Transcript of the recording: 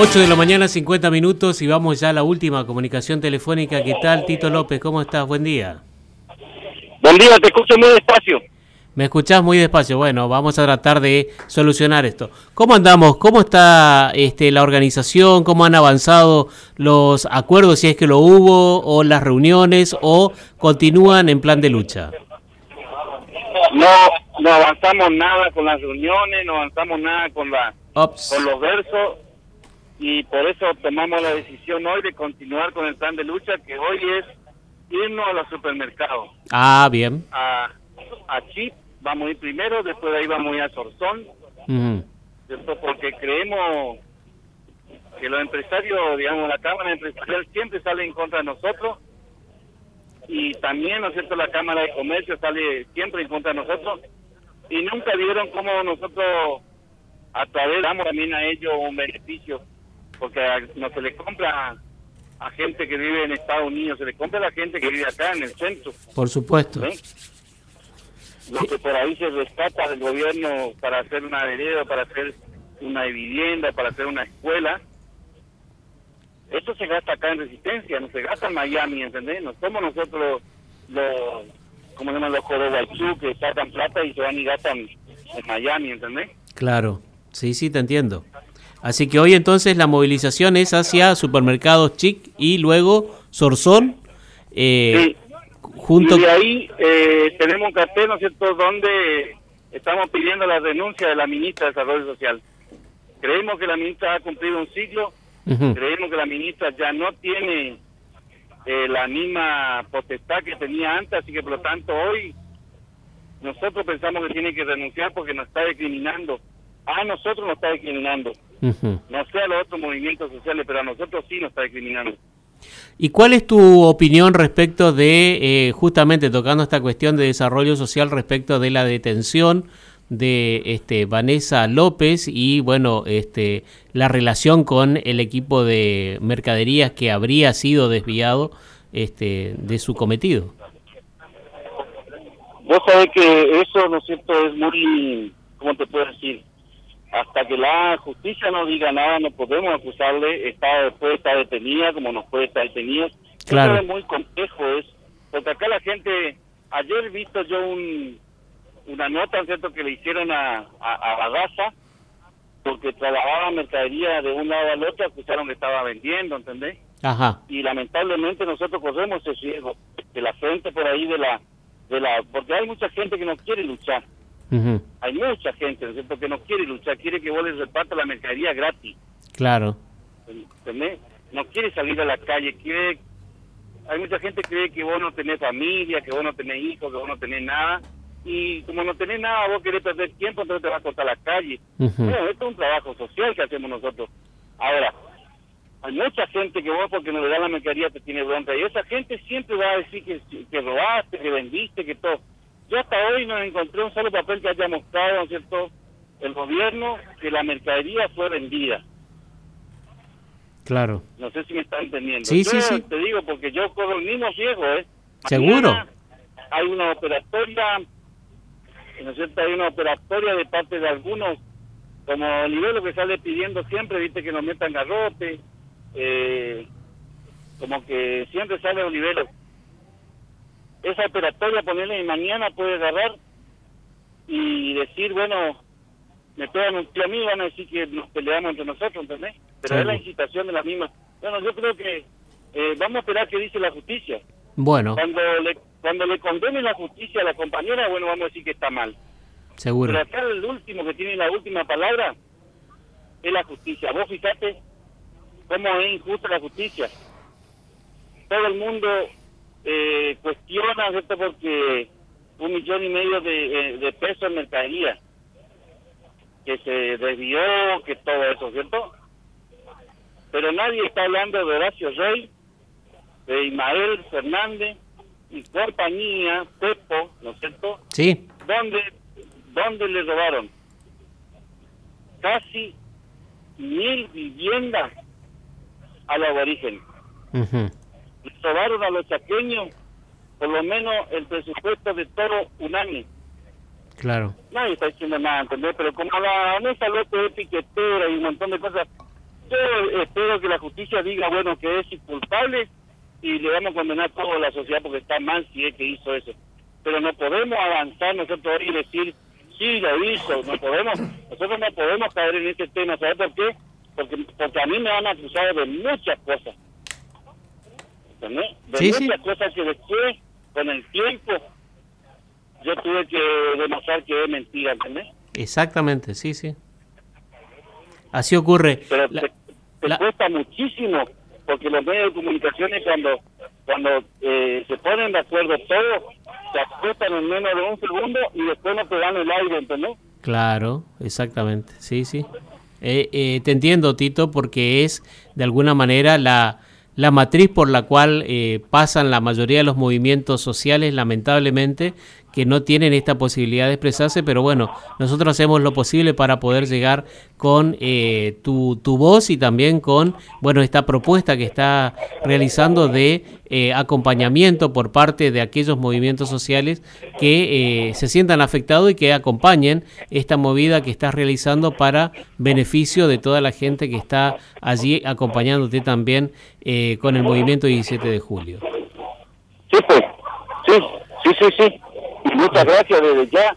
8 de la mañana, 50 minutos y vamos ya a la última comunicación telefónica. ¿Qué tal, Tito López? ¿Cómo estás? Buen día. Buen día, te escucho muy despacio. Me escuchás muy despacio. Bueno, vamos a tratar de solucionar esto. ¿Cómo andamos? ¿Cómo está este, la organización? ¿Cómo han avanzado los acuerdos, si es que lo hubo, o las reuniones, o continúan en plan de lucha? No, no avanzamos nada con las reuniones, no avanzamos nada con, la, con los versos y por eso tomamos la decisión hoy de continuar con el plan de lucha que hoy es irnos a los supermercados. Ah, bien. A, a Chip vamos a ir primero, después de ahí vamos a ir a Sorzón, porque creemos que los empresarios, digamos, la Cámara Empresarial siempre sale en contra de nosotros y también, ¿no es cierto?, la Cámara de Comercio sale siempre en contra de nosotros y nunca vieron cómo nosotros a través damos también a ellos un beneficio porque no se le compra a gente que vive en Estados Unidos, se le compra a la gente que vive acá en el centro. Por supuesto. Lo que por ahí se rescata del gobierno para hacer una vereda, para hacer una vivienda, para hacer una escuela, eso se gasta acá en Resistencia, no se gasta en Miami, ¿entendés? No somos nosotros los, como llaman los Corobalchú, que sacan plata y se van y gastan en Miami, ¿entendés? Claro, sí, sí, te entiendo. Así que hoy entonces la movilización es hacia supermercados Chic y luego Sorzón. Eh, junto... Y de ahí eh, tenemos un cartel, ¿no es cierto?, donde estamos pidiendo la renuncia de la ministra de Desarrollo Social. Creemos que la ministra ha cumplido un ciclo, creemos que la ministra ya no tiene eh, la misma potestad que tenía antes, así que por lo tanto hoy nosotros pensamos que tiene que renunciar porque nos está discriminando a nosotros nos está discriminando. No sé a los otros movimientos sociales, pero a nosotros sí nos está discriminando. ¿Y cuál es tu opinión respecto de, eh, justamente tocando esta cuestión de desarrollo social, respecto de la detención de este, Vanessa López y, bueno, este, la relación con el equipo de mercaderías que habría sido desviado este, de su cometido? Vos sabés que eso, ¿no es cierto?, es muy, ¿cómo te puedo decir? Hasta que la justicia no diga nada, no podemos acusarle, está, después estar detenida como nos puede estar detenida. Claro. Eso es muy complejo, es, porque acá la gente, ayer he visto yo un, una nota, ¿cierto?, que le hicieron a, a, Bagaza, porque trabajaba mercadería de un lado al otro, acusaron que estaba vendiendo, ¿entendés? Ajá. Y lamentablemente nosotros corremos ese riesgo, de la frente por ahí de la, de la, porque hay mucha gente que no quiere luchar. Hay mucha gente, ¿no es cierto?, que no quiere luchar, quiere que vos les repartas la mercadería gratis. Claro. No quiere salir a la calle, quiere... Hay mucha gente que cree que vos no tenés familia, que vos no tenés hijos, que vos no tenés nada. Y como no tenés nada, vos querés perder tiempo, entonces te vas a cortar la calle. esto es un trabajo social que hacemos nosotros. Ahora, hay mucha gente que vos porque no le da la mercadería te tiene bronca. Y esa gente siempre va a decir que, que robaste, que vendiste, que todo. Yo hasta hoy no encontré un solo papel que haya mostrado, ¿no es cierto?, el gobierno que la mercadería fue vendida. Claro. No sé si me está entendiendo. Sí, sí, sí. Te digo porque yo corro el mismo riesgo, ¿eh? Seguro. Hay una operatoria, ¿no es cierto? Hay una operatoria de parte de algunos, como lo que sale pidiendo siempre, viste que nos metan garrote, eh, como que siempre sale Olivero esa operatoria, ponerle mañana puede agarrar y decir, bueno, me pegan un a mí, van a decir que nos peleamos entre nosotros, ¿entendés? Pero es la incitación de la misma. Bueno, yo creo que eh, vamos a esperar qué dice la justicia. Bueno. Cuando le, cuando le condene la justicia a la compañera, bueno, vamos a decir que está mal. Seguro. Pero acá el último que tiene la última palabra es la justicia. Vos fíjate cómo es injusta la justicia. Todo el mundo eh, cuestiona, ¿cierto? Porque un millón y medio de, eh, de pesos en mercadería que se desvió, que todo eso, ¿cierto? Pero nadie está hablando de Horacio Rey, de Ismael Fernández y compañía, Pepo, ¿no es cierto? Sí. ¿Dónde, dónde le robaron? Casi mil viviendas a los aborígenes robaron a los chaqueños por lo menos el presupuesto de todo un año. Claro. Nadie está diciendo nada, ¿entendés? Pero como la Vanessa López es piquetera y un montón de cosas, yo justicia diga, bueno, que es culpable y le vamos a condenar a toda la sociedad porque está mal si es que hizo eso. Pero no podemos avanzar nosotros y decir, sí, lo hizo, no podemos, nosotros no podemos caer en este tema, ¿sabes por qué? Porque, porque a mí me han acusado de muchas cosas. ¿Entendés? De muchas cosas que después, con el tiempo, yo tuve que demostrar que es mentira, ¿entendés? Exactamente, sí, sí. Así ocurre. Pero te, cuesta muchísimo, porque los medios de comunicaciones cuando cuando eh, se ponen de acuerdo todos, se acuestan en menos de un segundo y después no te dan el aire, ¿entendés? Claro, exactamente, sí, sí. Eh, eh, te entiendo, Tito, porque es de alguna manera la, la matriz por la cual eh, pasan la mayoría de los movimientos sociales, lamentablemente, que no tienen esta posibilidad de expresarse, pero bueno, nosotros hacemos lo posible para poder llegar con eh, tu, tu, voz y también con, bueno, esta propuesta que está realizando de eh, acompañamiento por parte de aquellos movimientos sociales que eh, se sientan afectados y que acompañen esta movida que estás realizando para beneficio de toda la gente que está allí acompañándote también con el movimiento 17 de julio. Sí, pues, sí, sí, sí, sí muchas gracias desde ya